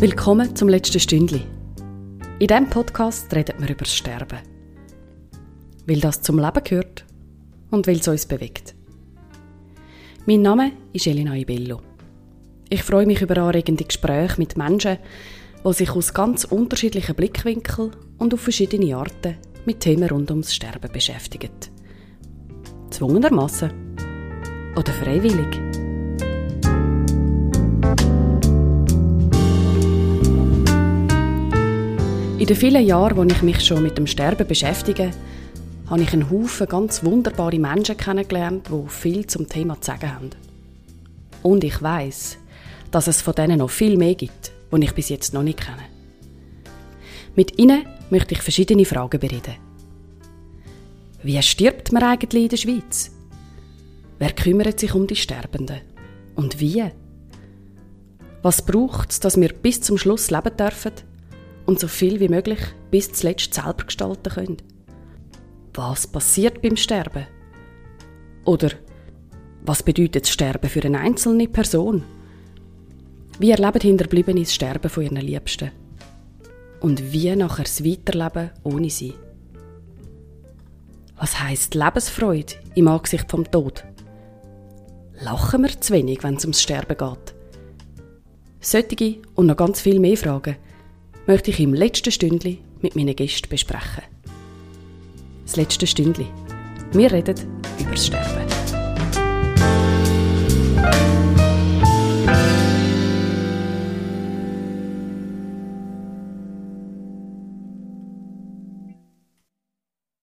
Willkommen zum letzten Stündli. In diesem Podcast redet wir über das Sterben. Weil das zum Leben gehört und weil es uns bewegt. Mein Name ist Elena Ibello. Ich freue mich über anregende Gespräche mit Menschen, die sich aus ganz unterschiedlichen Blickwinkeln und auf verschiedene Arten mit Themen rund ums Sterben beschäftigen. Zwungenermassen oder freiwillig. Den vielen Jahren, wo ich mich schon mit dem Sterben beschäftige, habe ich einen Haufen ganz wunderbare Menschen kennengelernt, die viel zum Thema zu sagen haben. Und ich weiß, dass es von denen noch viel mehr gibt, die ich bis jetzt noch nicht kenne. Mit ihnen möchte ich verschiedene Fragen bereden. Wie stirbt man eigentlich in der Schweiz? Wer kümmert sich um die Sterbenden? Und wie? Was braucht es, dass wir bis zum Schluss leben dürfen und so viel wie möglich bis zuletzt selber gestalten können. Was passiert beim Sterben? Oder was bedeutet das Sterben für eine einzelne Person? Wie erleben Hinterbliebene das Sterben von ihren Liebsten? Und wie nachher das Weiterleben ohne sie? Was heißt Lebensfreude im Angesicht vom Tod? Lachen wir zu wenig, wenn es ums Sterben geht? Solche und noch ganz viel mehr Fragen – möchte ich im letzten Stündli mit meinen Gästen besprechen. Das letzte Stündli. Wir reden über das Sterben.